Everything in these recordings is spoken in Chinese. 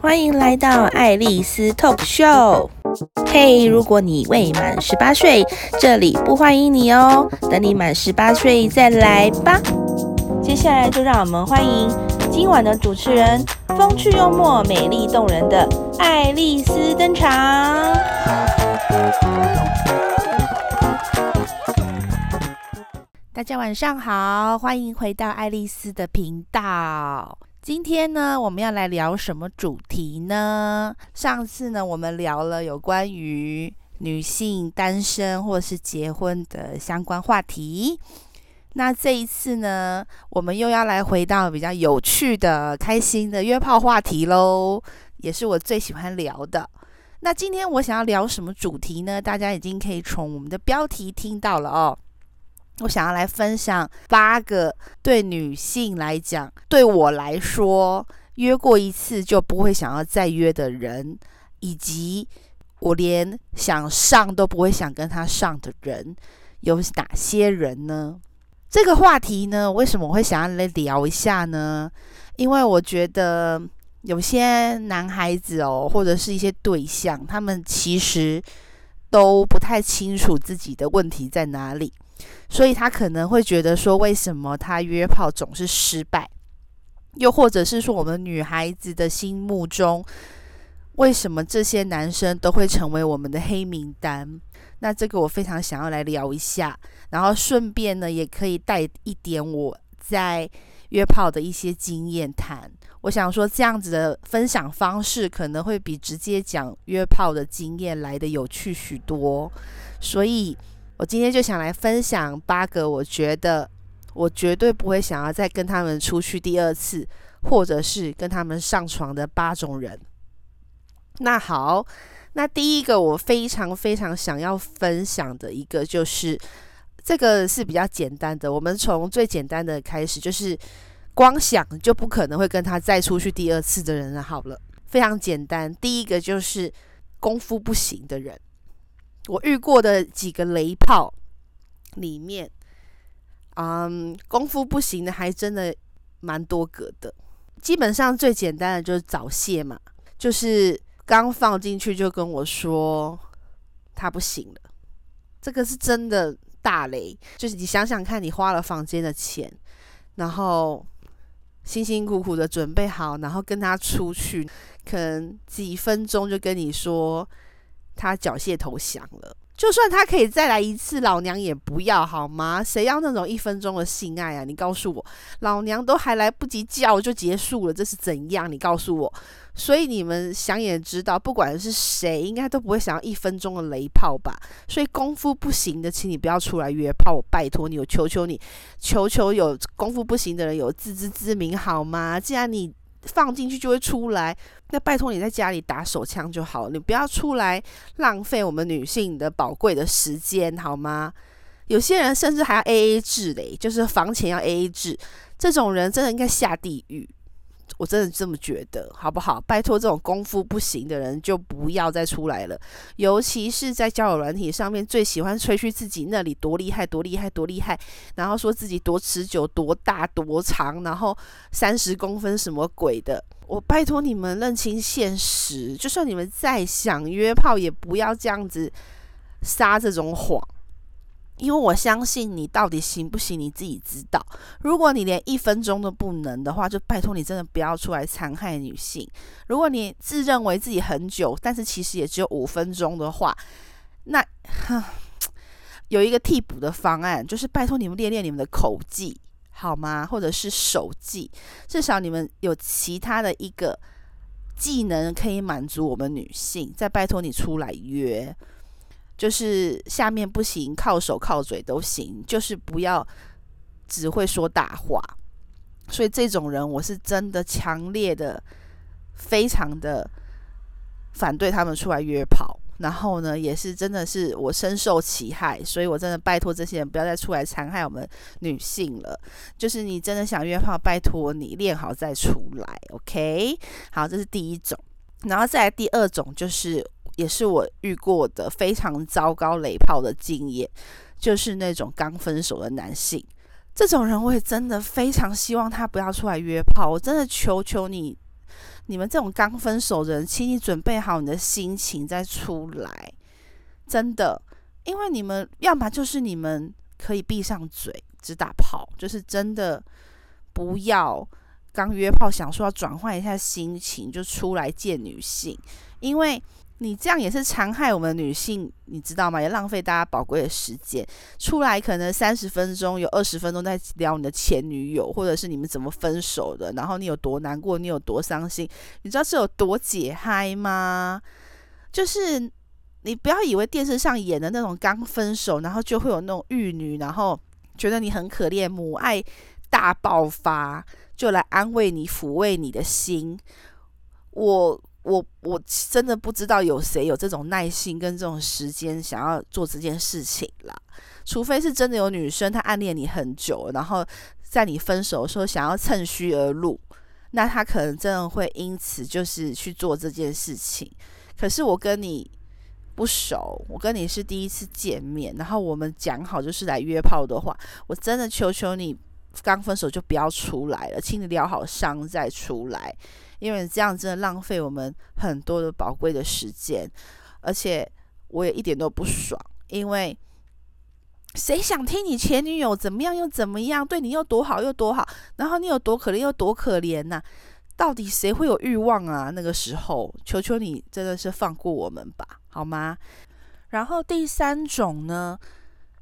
欢迎来到爱丽丝 Talk Show。嘿，如果你未满十八岁，这里不欢迎你哦。等你满十八岁再来吧。接下来就让我们欢迎今晚的主持人，风趣幽默、美丽动人的爱丽丝登场。大家晚上好，欢迎回到爱丽丝的频道。今天呢，我们要来聊什么主题呢？上次呢，我们聊了有关于女性单身或是结婚的相关话题。那这一次呢，我们又要来回到比较有趣的、开心的约炮话题喽，也是我最喜欢聊的。那今天我想要聊什么主题呢？大家已经可以从我们的标题听到了哦。我想要来分享八个对女性来讲，对我来说，约过一次就不会想要再约的人，以及我连想上都不会想跟他上的人，有哪些人呢？这个话题呢，为什么我会想要来聊一下呢？因为我觉得有些男孩子哦，或者是一些对象，他们其实都不太清楚自己的问题在哪里。所以他可能会觉得说，为什么他约炮总是失败？又或者是说，我们女孩子的心目中，为什么这些男生都会成为我们的黑名单？那这个我非常想要来聊一下，然后顺便呢，也可以带一点我在约炮的一些经验谈。我想说，这样子的分享方式可能会比直接讲约炮的经验来得有趣许多，所以。我今天就想来分享八个我觉得我绝对不会想要再跟他们出去第二次，或者是跟他们上床的八种人。那好，那第一个我非常非常想要分享的一个就是这个是比较简单的，我们从最简单的开始，就是光想就不可能会跟他再出去第二次的人了。好了，非常简单，第一个就是功夫不行的人。我遇过的几个雷炮里面，嗯，功夫不行的还真的蛮多个的。基本上最简单的就是早泄嘛，就是刚放进去就跟我说他不行了，这个是真的大雷。就是你想想看，你花了房间的钱，然后辛辛苦苦的准备好，然后跟他出去，可能几分钟就跟你说。他缴械投降了，就算他可以再来一次，老娘也不要，好吗？谁要那种一分钟的性爱啊？你告诉我，老娘都还来不及叫就结束了，这是怎样？你告诉我。所以你们想也知道，不管是谁，应该都不会想要一分钟的雷炮吧？所以功夫不行的，请你不要出来约炮，我拜托你，我求求你，求求有功夫不行的人有自知之明好吗？既然你。放进去就会出来，那拜托你在家里打手枪就好，你不要出来浪费我们女性的宝贵的时间，好吗？有些人甚至还要 AA 制嘞，就是房钱要 AA 制，这种人真的应该下地狱。我真的这么觉得，好不好？拜托，这种功夫不行的人就不要再出来了。尤其是在交友软体上面，最喜欢吹嘘自己那里多厉害、多厉害、多厉害，然后说自己多持久、多大、多长，然后三十公分什么鬼的。我拜托你们认清现实，就算你们再想约炮，也不要这样子撒这种谎。因为我相信你到底行不行，你自己知道。如果你连一分钟都不能的话，就拜托你真的不要出来残害女性。如果你自认为自己很久，但是其实也只有五分钟的话，那有一个替补的方案，就是拜托你们练练你们的口技，好吗？或者是手技，至少你们有其他的一个技能可以满足我们女性。再拜托你出来约。就是下面不行，靠手靠嘴都行，就是不要只会说大话。所以这种人，我是真的强烈的、非常的反对他们出来约炮。然后呢，也是真的是我深受其害，所以我真的拜托这些人不要再出来残害我们女性了。就是你真的想约炮，拜托你练好再出来，OK？好，这是第一种，然后再来第二种就是。也是我遇过的非常糟糕雷炮的经验，就是那种刚分手的男性，这种人我也真的非常希望他不要出来约炮。我真的求求你，你们这种刚分手的人，请你准备好你的心情再出来，真的，因为你们要么就是你们可以闭上嘴只打炮，就是真的不要刚约炮想说要转换一下心情就出来见女性，因为。你这样也是残害我们女性，你知道吗？也浪费大家宝贵的时间。出来可能三十分钟，有二十分钟在聊你的前女友，或者是你们怎么分手的，然后你有多难过，你有多伤心，你知道是有多解嗨吗？就是你不要以为电视上演的那种刚分手，然后就会有那种玉女，然后觉得你很可怜，母爱大爆发，就来安慰你、抚慰你的心。我。我我真的不知道有谁有这种耐心跟这种时间想要做这件事情啦，除非是真的有女生她暗恋你很久，然后在你分手的时候想要趁虚而入，那她可能真的会因此就是去做这件事情。可是我跟你不熟，我跟你是第一次见面，然后我们讲好就是来约炮的话，我真的求求你，刚分手就不要出来了，请你疗好伤再出来。因为这样真的浪费我们很多的宝贵的时间，而且我也一点都不爽。因为谁想听你前女友怎么样又怎么样，对你又多好又多好，然后你有多可怜又多可怜呐？到底谁会有欲望啊？那个时候，求求你真的是放过我们吧，好吗？然后第三种呢，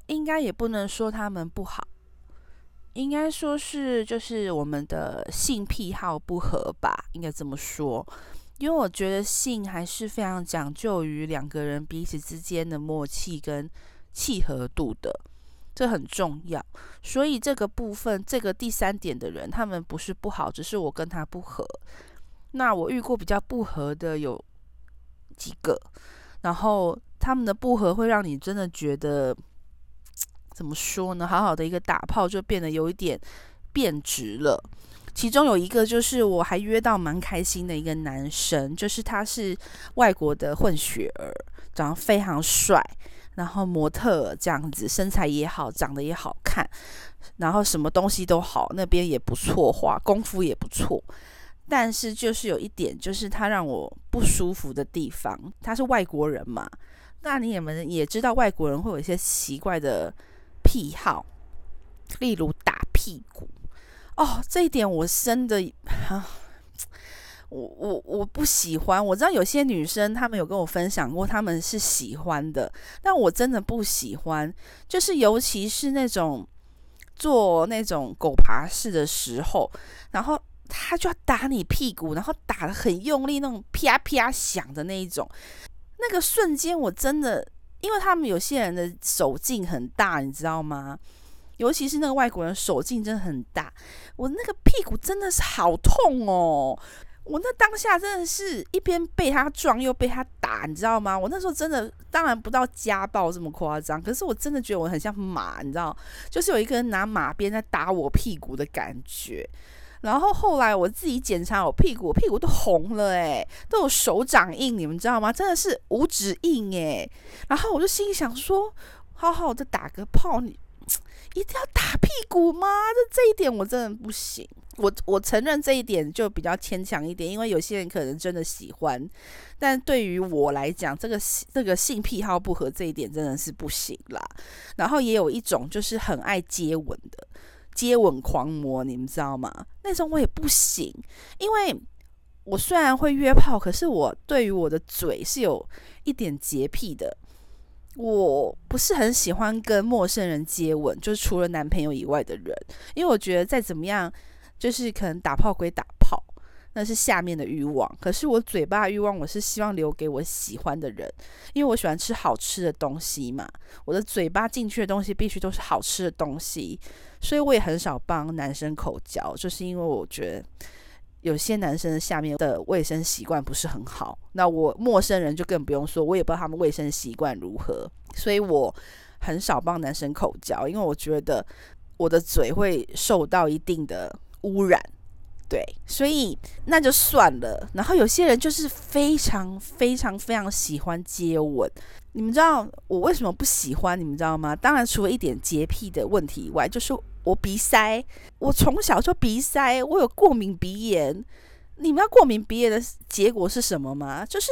应该也不能说他们不好。应该说是就是我们的性癖好不合吧，应该这么说。因为我觉得性还是非常讲究于两个人彼此之间的默契跟契合度的，这很重要。所以这个部分，这个第三点的人，他们不是不好，只是我跟他不合。那我遇过比较不合的有几个，然后他们的不合会让你真的觉得。怎么说呢？好好的一个打炮就变得有一点变质了。其中有一个就是我还约到蛮开心的一个男生，就是他是外国的混血儿，长得非常帅，然后模特这样子，身材也好，长得也好看，然后什么东西都好，那边也不错，花功夫也不错。但是就是有一点，就是他让我不舒服的地方，他是外国人嘛，那你们也知道外国人会有一些奇怪的。癖好，例如打屁股哦，这一点我真的，啊、我我我不喜欢。我知道有些女生她们有跟我分享过，她们是喜欢的，但我真的不喜欢。就是尤其是那种做那种狗爬式的时候，然后他就要打你屁股，然后打得很用力，那种啪啪响的那一种，那个瞬间我真的。因为他们有些人的手劲很大，你知道吗？尤其是那个外国人手劲真的很大，我那个屁股真的是好痛哦！我那当下真的是一边被他撞又被他打，你知道吗？我那时候真的当然不到家暴这么夸张，可是我真的觉得我很像马，你知道，就是有一个人拿马鞭在打我屁股的感觉。然后后来我自己检查我屁股，我屁股都红了诶，都有手掌印，你们知道吗？真的是五指印诶。然后我就心想说，好好的打个炮，你一定要打屁股吗？这这一点我真的不行。我我承认这一点就比较牵强一点，因为有些人可能真的喜欢，但对于我来讲，这个这个性癖好不合这一点真的是不行啦。然后也有一种就是很爱接吻的。接吻狂魔，你们知道吗？那种我也不行，因为我虽然会约炮，可是我对于我的嘴是有一点洁癖的。我不是很喜欢跟陌生人接吻，就是除了男朋友以外的人，因为我觉得再怎么样，就是可能打炮归打。那是下面的欲望，可是我嘴巴欲望，我是希望留给我喜欢的人，因为我喜欢吃好吃的东西嘛。我的嘴巴进去的东西必须都是好吃的东西，所以我也很少帮男生口交，就是因为我觉得有些男生下面的卫生习惯不是很好。那我陌生人就更不用说，我也不知道他们卫生习惯如何，所以我很少帮男生口交，因为我觉得我的嘴会受到一定的污染。对，所以那就算了。然后有些人就是非常非常非常喜欢接吻，你们知道我为什么不喜欢？你们知道吗？当然，除了一点洁癖的问题以外，就是我鼻塞。我从小就鼻塞，我有过敏鼻炎。你们要过敏鼻炎的结果是什么吗？就是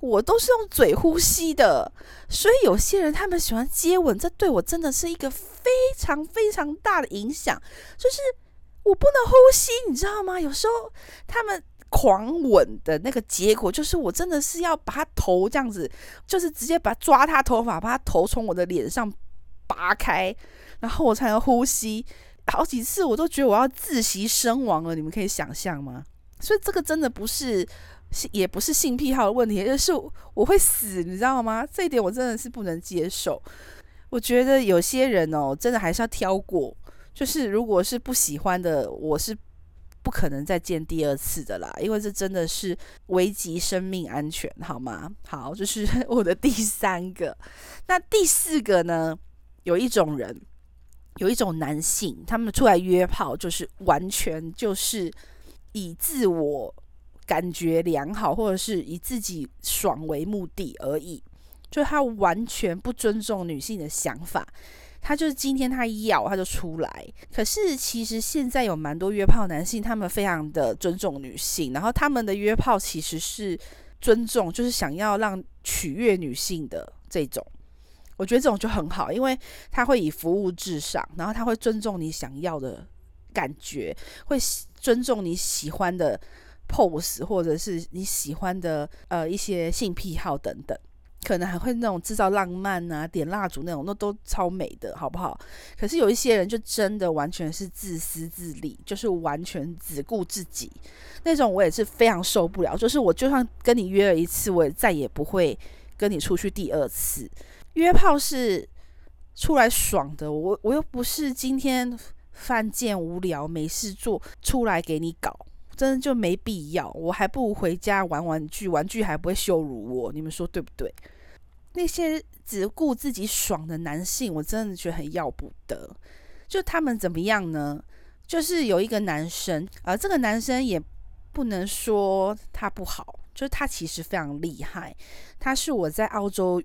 我都是用嘴呼吸的，所以有些人他们喜欢接吻，这对我真的是一个非常非常大的影响。就是我不能呼吸，你知道吗？有时候他们狂吻的那个结果，就是我真的是要把他头这样子，就是直接把抓他头发，把他头从我的脸上拔开，然后我才能呼吸。好几次我都觉得我要窒息身亡了，你们可以想象吗？所以这个真的不是，也不是性癖好的问题，就是我会死，你知道吗？这一点我真的是不能接受。我觉得有些人哦，真的还是要挑过。就是如果是不喜欢的，我是不可能再见第二次的啦，因为这真的是危及生命安全，好吗？好，这是 我的第三个。那第四个呢？有一种人，有一种男性，他们出来约炮，就是完全就是。以自我感觉良好，或者是以自己爽为目的而已，就他完全不尊重女性的想法。他就是今天他要他就出来。可是其实现在有蛮多约炮男性，他们非常的尊重女性，然后他们的约炮其实是尊重，就是想要让取悦女性的这种。我觉得这种就很好，因为他会以服务至上，然后他会尊重你想要的感觉，会。尊重你喜欢的 pose，或者是你喜欢的呃一些性癖好等等，可能还会那种制造浪漫啊，点蜡烛那种，那都超美的，好不好？可是有一些人就真的完全是自私自利，就是完全只顾自己那种，我也是非常受不了。就是我就算跟你约了一次，我也再也不会跟你出去第二次。约炮是出来爽的，我我又不是今天。犯贱无聊没事做，出来给你搞，真的就没必要。我还不如回家玩玩具，玩具还不会羞辱我。你们说对不对？那些只顾自己爽的男性，我真的觉得很要不得。就他们怎么样呢？就是有一个男生，而、这个男生也不能说他不好，就是他其实非常厉害。他是我在澳洲。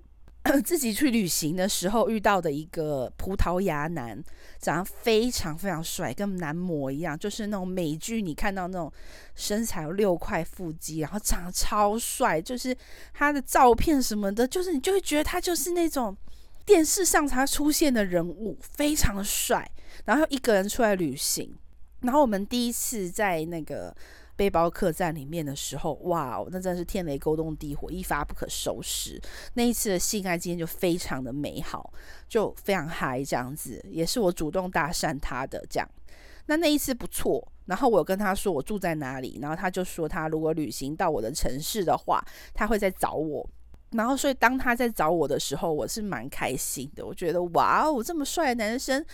自己去旅行的时候遇到的一个葡萄牙男，长得非常非常帅，跟男模一样，就是那种美剧你看到那种身材有六块腹肌，然后长得超帅，就是他的照片什么的，就是你就会觉得他就是那种电视上才出现的人物，非常的帅。然后一个人出来旅行，然后我们第一次在那个。背包客栈里面的时候，哇，那真的是天雷勾动地火，一发不可收拾。那一次的性爱经验就非常的美好，就非常嗨，这样子，也是我主动搭讪他的这样。那那一次不错，然后我跟他说我住在哪里，然后他就说他如果旅行到我的城市的话，他会再找我。然后所以当他在找我的时候，我是蛮开心的，我觉得哇哦，这么帅的男生。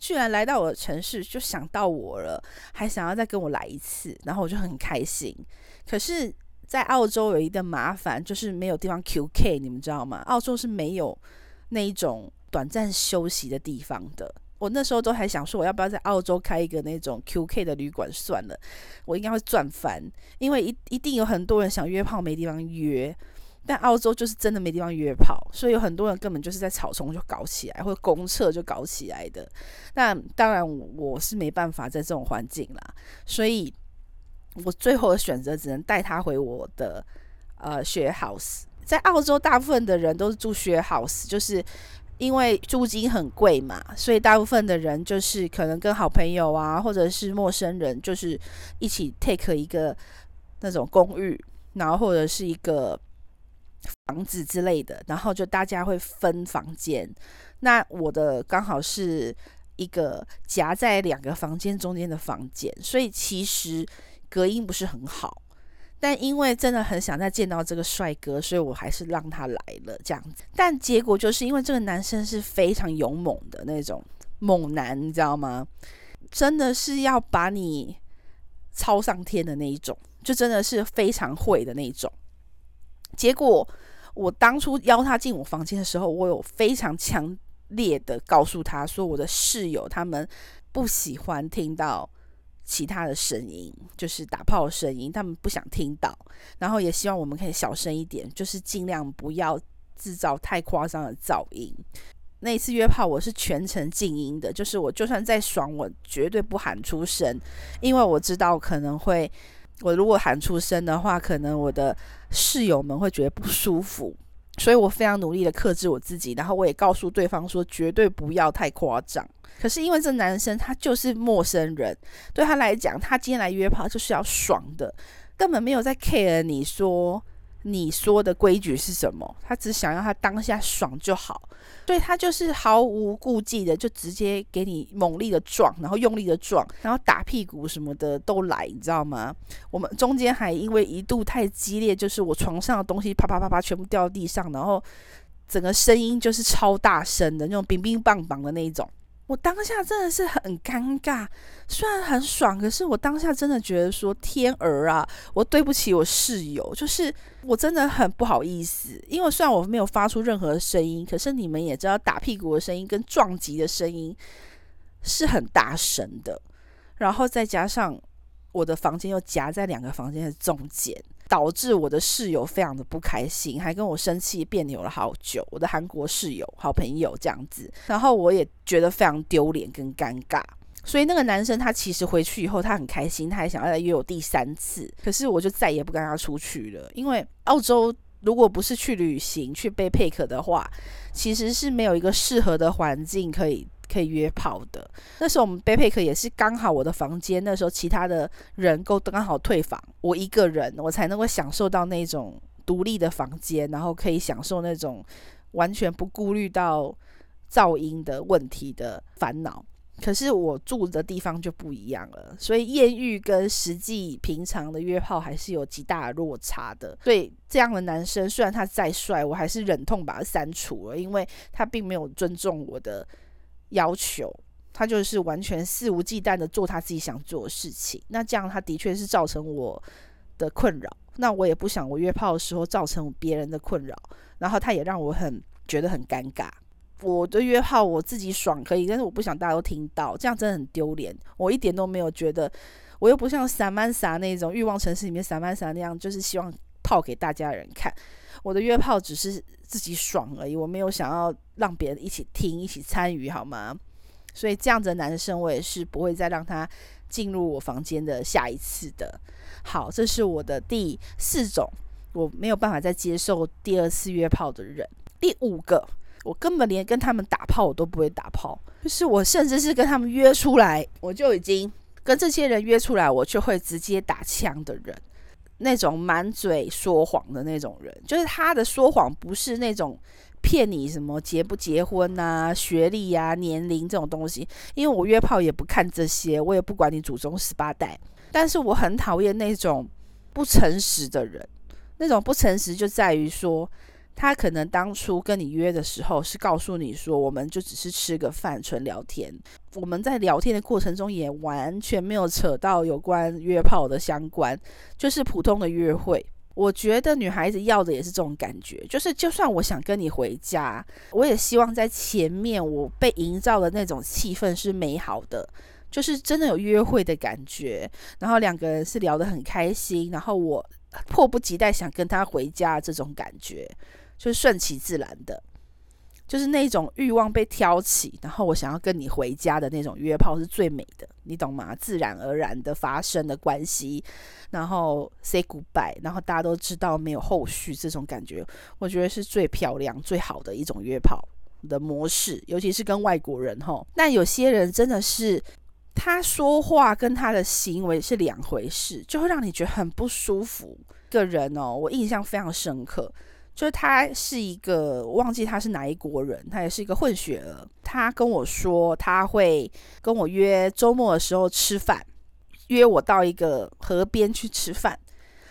居然来到我的城市，就想到我了，还想要再跟我来一次，然后我就很开心。可是，在澳洲有一个麻烦，就是没有地方 QK，你们知道吗？澳洲是没有那一种短暂休息的地方的。我那时候都还想说，我要不要在澳洲开一个那种 QK 的旅馆算了，我应该会赚翻，因为一一定有很多人想约炮没地方约。但澳洲就是真的没地方约炮，所以有很多人根本就是在草丛就搞起来，或者公厕就搞起来的。那当然我是没办法在这种环境啦，所以我最后的选择只能带他回我的呃 share house。在澳洲，大部分的人都是住 share house，就是因为租金很贵嘛，所以大部分的人就是可能跟好朋友啊，或者是陌生人，就是一起 take 一个那种公寓，然后或者是一个。房子之类的，然后就大家会分房间。那我的刚好是一个夹在两个房间中间的房间，所以其实隔音不是很好。但因为真的很想再见到这个帅哥，所以我还是让他来了这样子。但结果就是因为这个男生是非常勇猛的那种猛男，你知道吗？真的是要把你操上天的那一种，就真的是非常会的那一种。结果，我当初邀他进我房间的时候，我有非常强烈的告诉他说，我的室友他们不喜欢听到其他的声音，就是打炮的声音，他们不想听到。然后也希望我们可以小声一点，就是尽量不要制造太夸张的噪音。那一次约炮，我是全程静音的，就是我就算再爽，我绝对不喊出声，因为我知道可能会。我如果喊出声的话，可能我的室友们会觉得不舒服，所以我非常努力的克制我自己，然后我也告诉对方说绝对不要太夸张。可是因为这男生他就是陌生人，对他来讲，他今天来约炮就是要爽的，根本没有在 care 你说。你说的规矩是什么？他只想要他当下爽就好，所以，他就是毫无顾忌的，就直接给你猛力的撞，然后用力的撞，然后打屁股什么的都来，你知道吗？我们中间还因为一度太激烈，就是我床上的东西啪啪啪啪全部掉地上，然后整个声音就是超大声的那种，乒乒乓乓的那一种。我当下真的是很尴尬，虽然很爽，可是我当下真的觉得说天儿啊，我对不起我室友，就是我真的很不好意思，因为虽然我没有发出任何声音，可是你们也知道打屁股的声音跟撞击的声音是很大声的，然后再加上我的房间又夹在两个房间的中间。导致我的室友非常的不开心，还跟我生气别扭了好久。我的韩国室友、好朋友这样子，然后我也觉得非常丢脸跟尴尬。所以那个男生他其实回去以后他很开心，他还想要来约我第三次，可是我就再也不跟他出去了。因为澳洲如果不是去旅行去背包客的话，其实是没有一个适合的环境可以。可以约炮的。那时候我们背包客也是刚好我的房间，那时候其他的人够刚好退房，我一个人我才能够享受到那种独立的房间，然后可以享受那种完全不顾虑到噪音的问题的烦恼。可是我住的地方就不一样了，所以艳遇跟实际平常的约炮还是有极大的落差的。所以这样的男生虽然他再帅，我还是忍痛把他删除了，因为他并没有尊重我的。要求他就是完全肆无忌惮的做他自己想做的事情，那这样他的确是造成我的困扰。那我也不想我约炮的时候造成别人的困扰，然后他也让我很觉得很尴尬。我的约炮我自己爽可以，但是我不想大家都听到，这样真的很丢脸。我一点都没有觉得，我又不像萨曼莎那种欲望城市里面萨曼莎那样，就是希望泡给大家人看。我的约炮只是自己爽而已，我没有想要让别人一起听、一起参与，好吗？所以这样子的男生，我也是不会再让他进入我房间的下一次的。好，这是我的第四种，我没有办法再接受第二次约炮的人。第五个，我根本连跟他们打炮我都不会打炮，就是我甚至是跟他们约出来，我就已经跟这些人约出来，我就会直接打枪的人。那种满嘴说谎的那种人，就是他的说谎不是那种骗你什么结不结婚啊、学历啊、年龄这种东西，因为我约炮也不看这些，我也不管你祖宗十八代。但是我很讨厌那种不诚实的人，那种不诚实就在于说。他可能当初跟你约的时候是告诉你说，我们就只是吃个饭，纯聊天。我们在聊天的过程中也完全没有扯到有关约炮的相关，就是普通的约会。我觉得女孩子要的也是这种感觉，就是就算我想跟你回家，我也希望在前面我被营造的那种气氛是美好的，就是真的有约会的感觉，然后两个人是聊得很开心，然后我迫不及待想跟他回家这种感觉。就是顺其自然的，就是那种欲望被挑起，然后我想要跟你回家的那种约炮是最美的，你懂吗？自然而然的发生的关系，然后 say goodbye，然后大家都知道没有后续，这种感觉我觉得是最漂亮、最好的一种约炮的模式，尤其是跟外国人吼。那有些人真的是他说话跟他的行为是两回事，就会让你觉得很不舒服。个人哦，我印象非常深刻。就是他是一个，忘记他是哪一国人，他也是一个混血儿。他跟我说他会跟我约周末的时候吃饭，约我到一个河边去吃饭。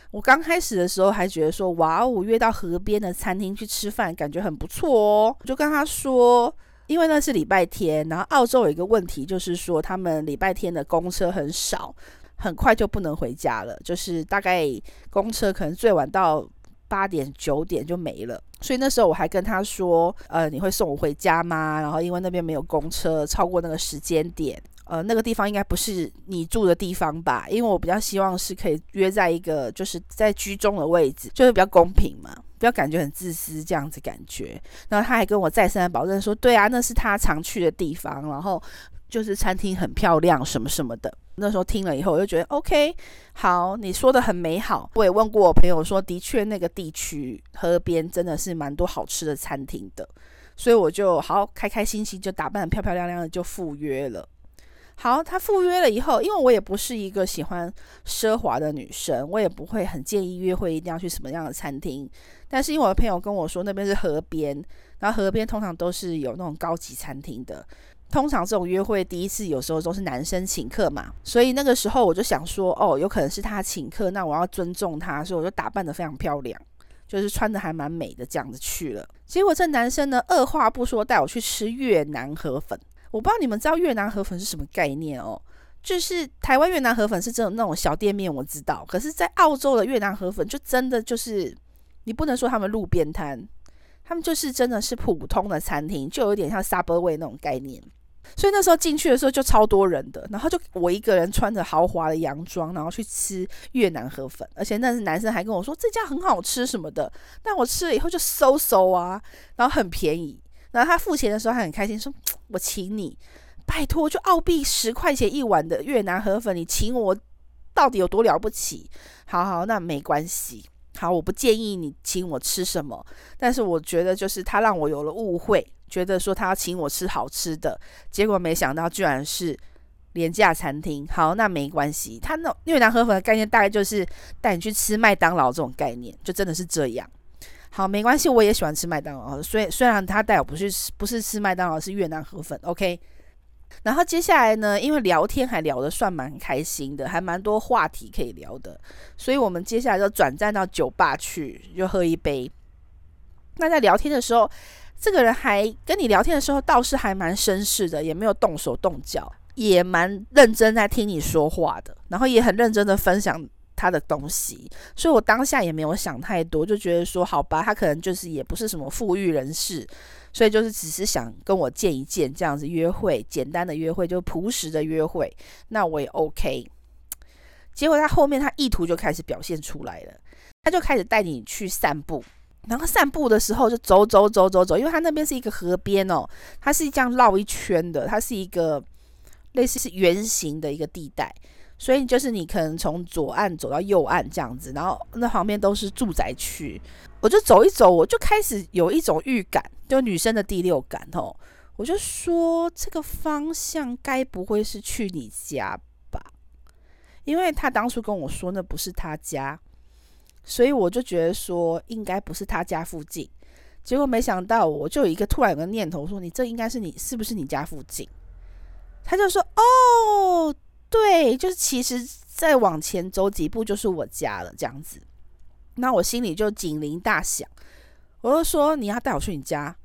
我刚开始的时候还觉得说，哇，哦约到河边的餐厅去吃饭，感觉很不错哦。我就跟他说，因为那是礼拜天，然后澳洲有一个问题，就是说他们礼拜天的公车很少，很快就不能回家了，就是大概公车可能最晚到。八点九点就没了，所以那时候我还跟他说：“呃，你会送我回家吗？”然后因为那边没有公车，超过那个时间点，呃，那个地方应该不是你住的地方吧？因为我比较希望是可以约在一个就是在居中的位置，就是比较公平嘛，不要感觉很自私这样子感觉。然后他还跟我再三的保证说：“对啊，那是他常去的地方，然后就是餐厅很漂亮什么什么的。”那时候听了以后，我就觉得 OK，好，你说的很美好。我也问过我朋友说，的确那个地区河边真的是蛮多好吃的餐厅的，所以我就好开开心心就打扮得漂漂亮亮的就赴约了。好，他赴约了以后，因为我也不是一个喜欢奢华的女生，我也不会很建议约会一定要去什么样的餐厅。但是因为我的朋友跟我说那边是河边，然后河边通常都是有那种高级餐厅的。通常这种约会第一次有时候都是男生请客嘛，所以那个时候我就想说，哦，有可能是他请客，那我要尊重他，所以我就打扮得非常漂亮，就是穿得还蛮美的这样子去了。结果这男生呢，二话不说带我去吃越南河粉。我不知道你们知道越南河粉是什么概念哦，就是台湾越南河粉是这种那种小店面，我知道。可是，在澳洲的越南河粉就真的就是，你不能说他们路边摊，他们就是真的是普通的餐厅，就有点像 Subway 那种概念。所以那时候进去的时候就超多人的，然后就我一个人穿着豪华的洋装，然后去吃越南河粉，而且那是男生还跟我说这家很好吃什么的，但我吃了以后就馊馊啊，然后很便宜。然后他付钱的时候还很开心，说：“我请你，拜托，就澳币十块钱一碗的越南河粉，你请我，到底有多了不起？好好，那没关系。好，我不建议你请我吃什么，但是我觉得就是他让我有了误会，觉得说他要请我吃好吃的，结果没想到居然是廉价餐厅。好，那没关系。他那越南河粉的概念大概就是带你去吃麦当劳这种概念，就真的是这样。”好，没关系，我也喜欢吃麦当劳。虽虽然他带我不是不是吃麦当劳，是越南河粉。OK，然后接下来呢，因为聊天还聊得算蛮开心的，还蛮多话题可以聊的，所以我们接下来就转战到酒吧去，就喝一杯。那在聊天的时候，这个人还跟你聊天的时候倒是还蛮绅士的，也没有动手动脚，也蛮认真在听你说话的，然后也很认真的分享他的东西，所以我当下也没有想太多，就觉得说好吧，他可能就是也不是什么富裕人士，所以就是只是想跟我见一见这样子约会，简单的约会就朴实的约会，那我也 OK。结果他后面他意图就开始表现出来了，他就开始带你去散步，然后散步的时候就走走走走走，因为他那边是一个河边哦，它是这样绕一圈的，它是一个类似是圆形的一个地带。所以就是你可能从左岸走到右岸这样子，然后那旁边都是住宅区，我就走一走，我就开始有一种预感，就女生的第六感哦，我就说这个方向该不会是去你家吧？因为他当初跟我说那不是他家，所以我就觉得说应该不是他家附近。结果没想到，我就有一个突然有个念头说，你这应该是你是不是你家附近？他就说哦。对，就是其实再往前走几步就是我家了，这样子。那我心里就警铃大响，我就说你要带我去你家，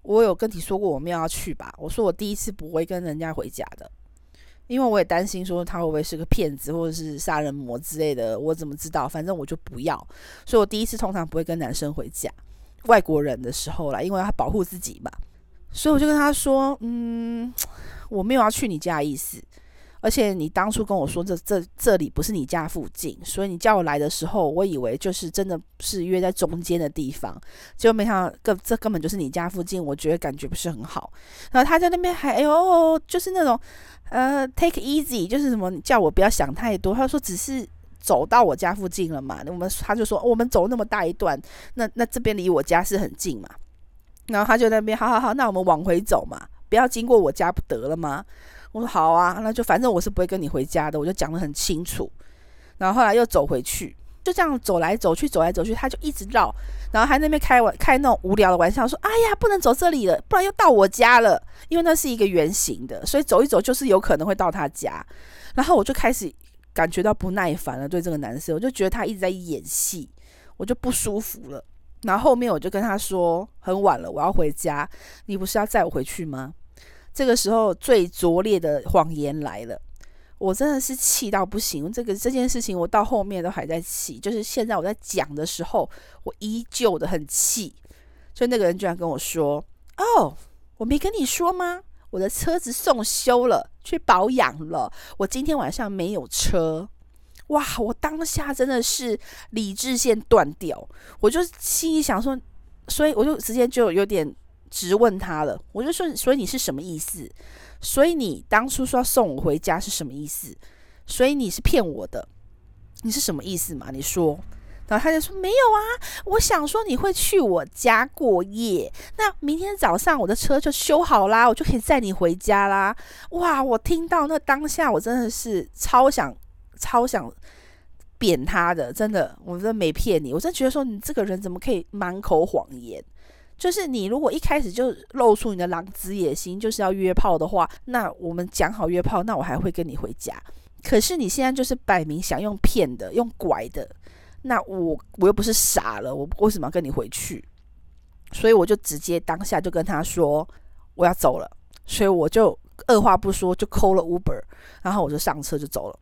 我有跟你说过我没有要去吧？我说我第一次不会跟人家回家的，因为我也担心说他会不会是个骗子或者是杀人魔之类的，我怎么知道？反正我就不要，所以我第一次通常不会跟男生回家，外国人的时候啦，因为他保护自己嘛，所以我就跟他说，嗯，我没有要去你家的意思。而且你当初跟我说这这这里不是你家附近，所以你叫我来的时候，我以为就是真的是约在中间的地方，结果没想到根这根本就是你家附近，我觉得感觉不是很好。然后他在那边还哎呦，就是那种呃 take easy，就是什么你叫我不要想太多。他说只是走到我家附近了嘛，我们他就说我们走那么大一段，那那这边离我家是很近嘛。然后他就那边好好好，那我们往回走嘛，不要经过我家不得了吗？我说好啊，那就反正我是不会跟你回家的，我就讲得很清楚。然后后来又走回去，就这样走来走去，走来走去，他就一直绕，然后还在那边开玩开那种无聊的玩笑，说：“哎呀，不能走这里了，不然又到我家了。”因为那是一个圆形的，所以走一走就是有可能会到他家。然后我就开始感觉到不耐烦了，对这个男生，我就觉得他一直在演戏，我就不舒服了。然后后面我就跟他说：“很晚了，我要回家，你不是要载我回去吗？”这个时候最拙劣的谎言来了，我真的是气到不行。这个这件事情我到后面都还在气，就是现在我在讲的时候，我依旧的很气。所以那个人居然跟我说：“哦，我没跟你说吗？我的车子送修了，去保养了，我今天晚上没有车。”哇！我当下真的是理智线断掉，我就心里想说，所以我就直接就有点。直问他了，我就说，所以你是什么意思？所以你当初说要送我回家是什么意思？所以你是骗我的，你是什么意思嘛？你说。然后他就说没有啊，我想说你会去我家过夜，那明天早上我的车就修好啦，我就可以载你回家啦。哇，我听到那当下，我真的是超想超想扁他的，真的，我真的没骗你，我真的觉得说你这个人怎么可以满口谎言？就是你如果一开始就露出你的狼子野心，就是要约炮的话，那我们讲好约炮，那我还会跟你回家。可是你现在就是摆明想用骗的，用拐的。那我我又不是傻了，我为什么要跟你回去？所以我就直接当下就跟他说我要走了，所以我就二话不说就扣了 Uber，然后我就上车就走了。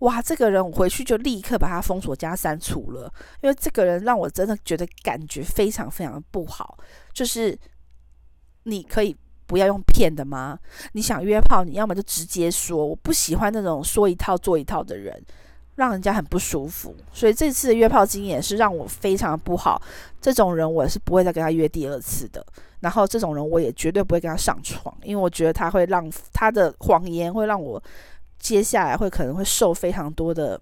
哇，这个人我回去就立刻把他封锁加删除了，因为这个人让我真的觉得感觉非常非常的不好。就是你可以不要用骗的吗？你想约炮，你要么就直接说，我不喜欢那种说一套做一套的人。让人家很不舒服，所以这次的约炮经验是让我非常不好。这种人我是不会再跟他约第二次的。然后这种人我也绝对不会跟他上床，因为我觉得他会让他的谎言会让我接下来会可能会受非常多的，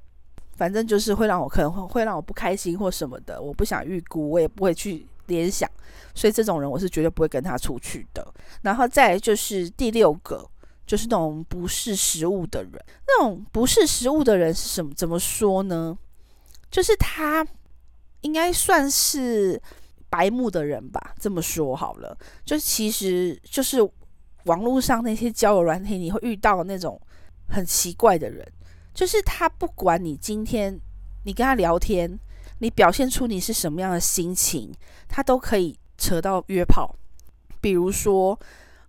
反正就是会让我可能会会让我不开心或什么的。我不想预估，我也不会去联想，所以这种人我是绝对不会跟他出去的。然后再就是第六个。就是那种不识时务的人，那种不识时务的人是什么？怎么说呢？就是他应该算是白目的人吧。这么说好了，就其实就是网络上那些交友软体，你会遇到那种很奇怪的人，就是他不管你今天你跟他聊天，你表现出你是什么样的心情，他都可以扯到约炮，比如说。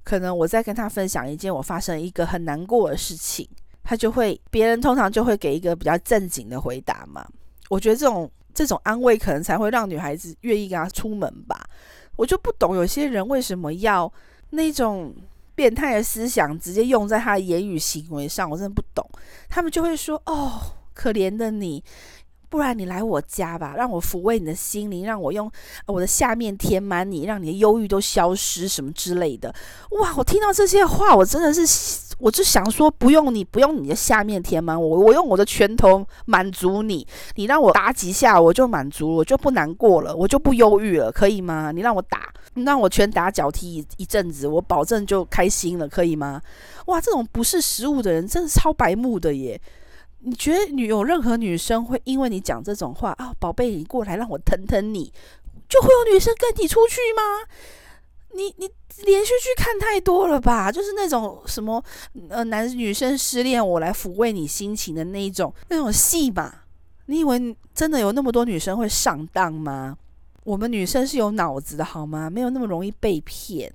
可能我在跟他分享一件我发生一个很难过的事情，他就会，别人通常就会给一个比较正经的回答嘛。我觉得这种这种安慰可能才会让女孩子愿意跟他出门吧。我就不懂有些人为什么要那种变态的思想直接用在他的言语行为上，我真的不懂。他们就会说：“哦，可怜的你。”不然你来我家吧，让我抚慰你的心灵，让我用我的下面填满你，让你的忧郁都消失，什么之类的。哇，我听到这些话，我真的是，我就想说，不用你，不用你的下面填满我，我用我的拳头满足你。你让我打几下，我就满足，我就不难过了，我就不忧郁了，可以吗？你让我打，你让我拳打脚踢一阵子，我保证就开心了，可以吗？哇，这种不是食物的人，真的超白目的耶。你觉得女有任何女生会因为你讲这种话啊，宝贝，你过来让我疼疼你，就会有女生跟你出去吗？你你连续剧看太多了吧？就是那种什么呃，男女生失恋，我来抚慰你心情的那一种那种戏嘛？你以为真的有那么多女生会上当吗？我们女生是有脑子的好吗？没有那么容易被骗。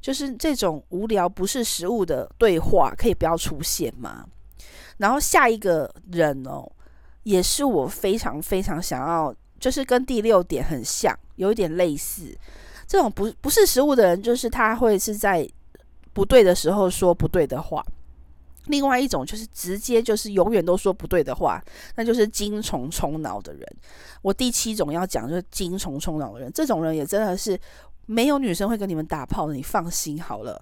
就是这种无聊不是食物的对话，可以不要出现吗？然后下一个人哦，也是我非常非常想要，就是跟第六点很像，有一点类似。这种不不是食物的人，就是他会是在不对的时候说不对的话。另外一种就是直接就是永远都说不对的话，那就是精虫充脑的人。我第七种要讲就是精虫充脑的人，这种人也真的是没有女生会跟你们打炮的，你放心好了。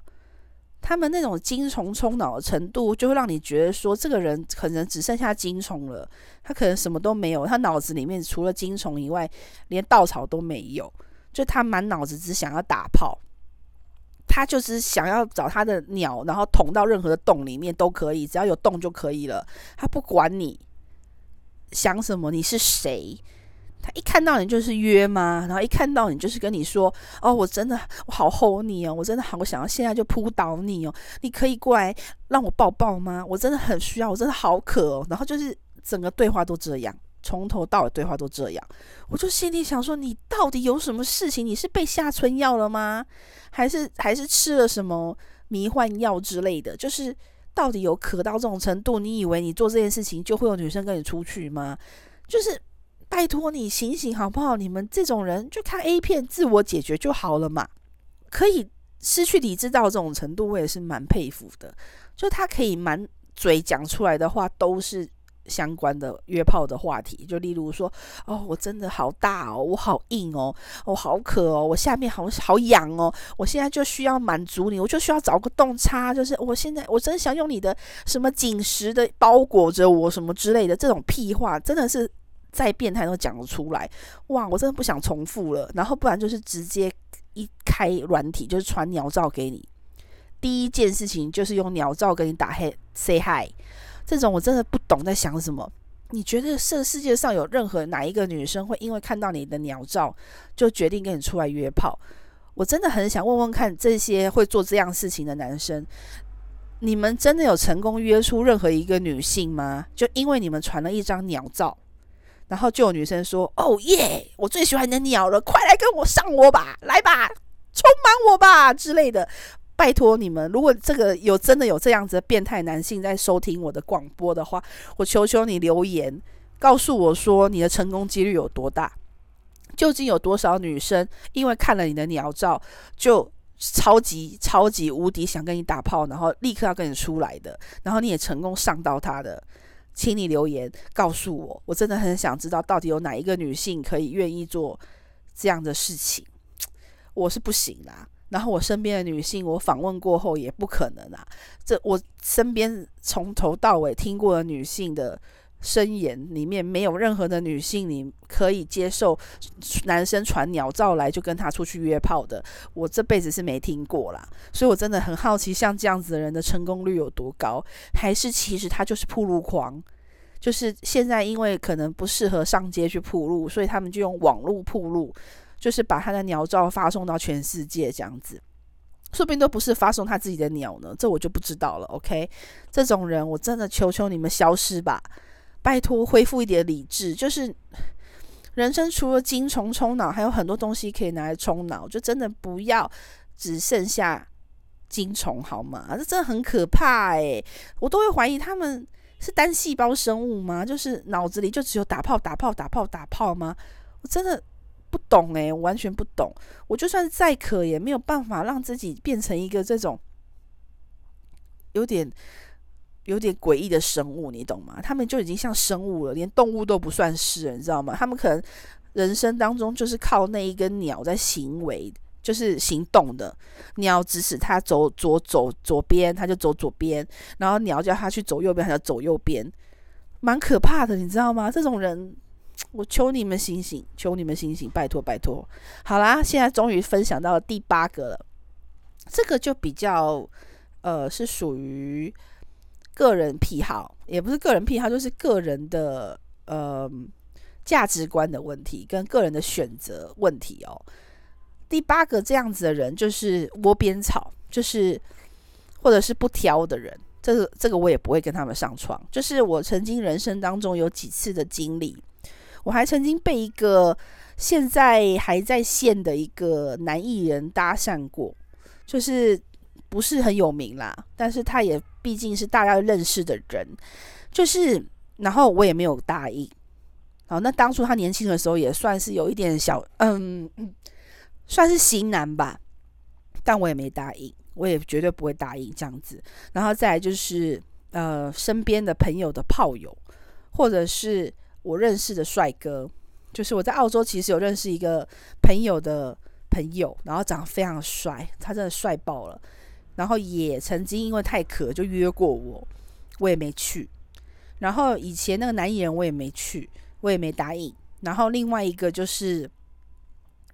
他们那种精虫充脑的程度，就会让你觉得说，这个人可能只剩下精虫了，他可能什么都没有，他脑子里面除了精虫以外，连稻草都没有，就他满脑子只想要打炮，他就是想要找他的鸟，然后捅到任何的洞里面都可以，只要有洞就可以了，他不管你想什么，你是谁。他一看到你就是约吗？然后一看到你就是跟你说：“哦，我真的我好吼你哦，我真的好想要现在就扑倒你哦，你可以过来让我抱抱吗？我真的很需要，我真的好渴哦。”然后就是整个对话都这样，从头到尾对话都这样。我就心里想说：“你到底有什么事情？你是被下春药了吗？还是还是吃了什么迷幻药之类的？就是到底有渴到这种程度？你以为你做这件事情就会有女生跟你出去吗？就是。”拜托你醒醒好不好？你们这种人就看 A 片自我解决就好了嘛。可以失去理智到这种程度，我也是蛮佩服的。就他可以满嘴讲出来的话都是相关的约炮的话题，就例如说，哦，我真的好大哦，我好硬哦，我好渴哦，我下面好好痒哦，我现在就需要满足你，我就需要找个洞插，就是我现在我真想用你的什么紧实的包裹着我什么之类的，这种屁话真的是再变态都讲得出来，哇，我真的不想重复了，然后不然就是直接一开软体就是传鸟照给你，第一件事情就是用鸟照跟你打嘿 say hi。这种我真的不懂在想什么。你觉得这世界上有任何哪一个女生会因为看到你的鸟照就决定跟你出来约炮？我真的很想问问看，这些会做这样事情的男生，你们真的有成功约出任何一个女性吗？就因为你们传了一张鸟照，然后就有女生说：“哦耶，我最喜欢你的鸟了，快来跟我上我吧，来吧，充满我吧之类的。”拜托你们，如果这个有真的有这样子的变态男性在收听我的广播的话，我求求你留言告诉我说你的成功几率有多大？究竟有多少女生因为看了你的鸟照就超级超级无敌想跟你打炮，然后立刻要跟你出来的，然后你也成功上到他的？请你留言告诉我，我真的很想知道到底有哪一个女性可以愿意做这样的事情？我是不行啦。然后我身边的女性，我访问过后也不可能啊。这我身边从头到尾听过的女性的声言里面，没有任何的女性你可以接受男生传鸟照来就跟他出去约炮的。我这辈子是没听过啦。所以我真的很好奇，像这样子的人的成功率有多高？还是其实他就是铺路狂？就是现在因为可能不适合上街去铺路，所以他们就用网络铺路。就是把他的鸟照发送到全世界这样子，说不定都不是发送他自己的鸟呢，这我就不知道了。OK，这种人我真的求求你们消失吧，拜托恢复一点理智。就是人生除了精虫充脑，还有很多东西可以拿来充脑，就真的不要只剩下精虫好吗？这真的很可怕欸，我都会怀疑他们是单细胞生物吗？就是脑子里就只有打炮、打炮、打炮、打炮吗？我真的。不懂诶、欸，我完全不懂。我就算再渴，也没有办法让自己变成一个这种有点有点诡异的生物，你懂吗？他们就已经像生物了，连动物都不算是，你知道吗？他们可能人生当中就是靠那一根鸟在行为，就是行动的。鸟指使他走左走左边，他就走左边；然后鸟叫他去走右边，他就走右边。蛮可怕的，你知道吗？这种人。我求你们醒醒，求你们醒醒，拜托拜托。好啦，现在终于分享到了第八个了，这个就比较呃是属于个人癖好，也不是个人癖好，就是个人的呃价值观的问题跟个人的选择问题哦。第八个这样子的人就是窝边草，就是或者是不挑的人，这个这个我也不会跟他们上床。就是我曾经人生当中有几次的经历。我还曾经被一个现在还在线的一个男艺人搭讪过，就是不是很有名啦，但是他也毕竟是大家认识的人，就是然后我也没有答应。好，那当初他年轻的时候也算是有一点小，嗯，算是型男吧，但我也没答应，我也绝对不会答应这样子。然后再来就是呃身边的朋友的炮友，或者是。我认识的帅哥，就是我在澳洲其实有认识一个朋友的朋友，然后长得非常帅，他真的帅爆了。然后也曾经因为太渴就约过我，我也没去。然后以前那个男艺人我也没去，我也没答应。然后另外一个就是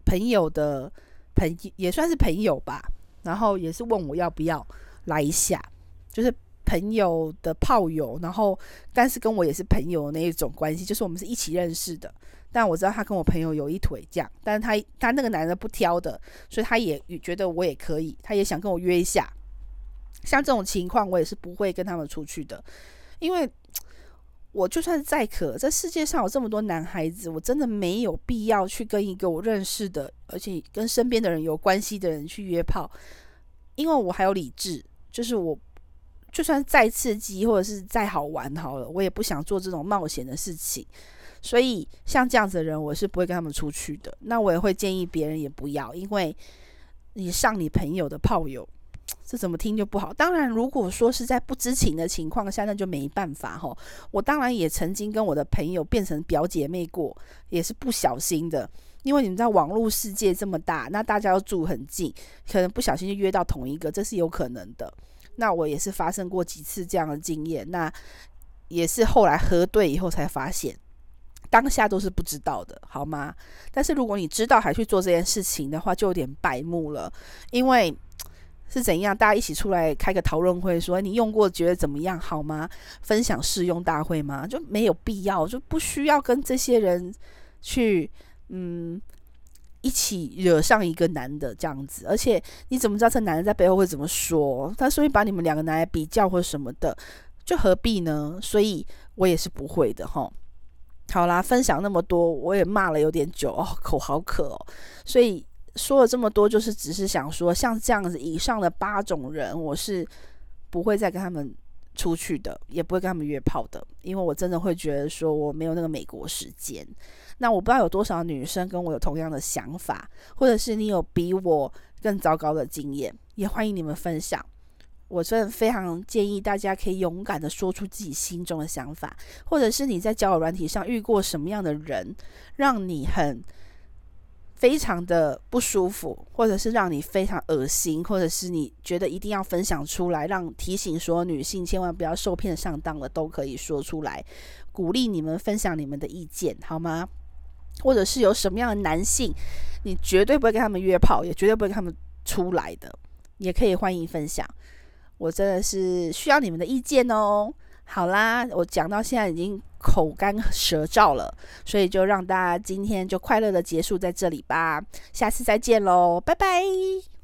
朋友的朋友，也算是朋友吧，然后也是问我要不要来一下，就是。朋友的炮友，然后但是跟我也是朋友那一种关系，就是我们是一起认识的。但我知道他跟我朋友有一腿这样，但是他他那个男的不挑的，所以他也觉得我也可以，他也想跟我约一下。像这种情况，我也是不会跟他们出去的，因为我就算再渴，这世界上有这么多男孩子，我真的没有必要去跟一个我认识的，而且跟身边的人有关系的人去约炮，因为我还有理智，就是我。就算再刺激或者是再好玩好了，我也不想做这种冒险的事情。所以像这样子的人，我是不会跟他们出去的。那我也会建议别人也不要，因为你上你朋友的炮友，这怎么听就不好。当然，如果说是在不知情的情况下，那就没办法哈。我当然也曾经跟我的朋友变成表姐妹过，也是不小心的。因为你们知道网络世界这么大，那大家都住很近，可能不小心就约到同一个，这是有可能的。那我也是发生过几次这样的经验，那也是后来核对以后才发现，当下都是不知道的，好吗？但是如果你知道还去做这件事情的话，就有点白目了。因为 是怎样，大家一起出来开个讨论会，说你用过觉得怎么样，好吗？分享试用大会吗？就没有必要，就不需要跟这些人去。嗯，一起惹上一个男的这样子，而且你怎么知道这男的在背后会怎么说？他所以把你们两个拿来比较或什么的，就何必呢？所以我也是不会的齁。好啦，分享那么多，我也骂了有点久哦，口好渴哦。所以说了这么多，就是只是想说，像这样子以上的八种人，我是不会再跟他们。出去的也不会跟他们约炮的，因为我真的会觉得说我没有那个美国时间。那我不知道有多少女生跟我有同样的想法，或者是你有比我更糟糕的经验，也欢迎你们分享。我真的非常建议大家可以勇敢的说出自己心中的想法，或者是你在交友软体上遇过什么样的人，让你很。非常的不舒服，或者是让你非常恶心，或者是你觉得一定要分享出来，让提醒说女性千万不要受骗上当了，都可以说出来，鼓励你们分享你们的意见，好吗？或者是有什么样的男性，你绝对不会跟他们约炮，也绝对不会跟他们出来的，也可以欢迎分享。我真的是需要你们的意见哦。好啦，我讲到现在已经口干舌燥了，所以就让大家今天就快乐的结束在这里吧，下次再见喽，拜拜。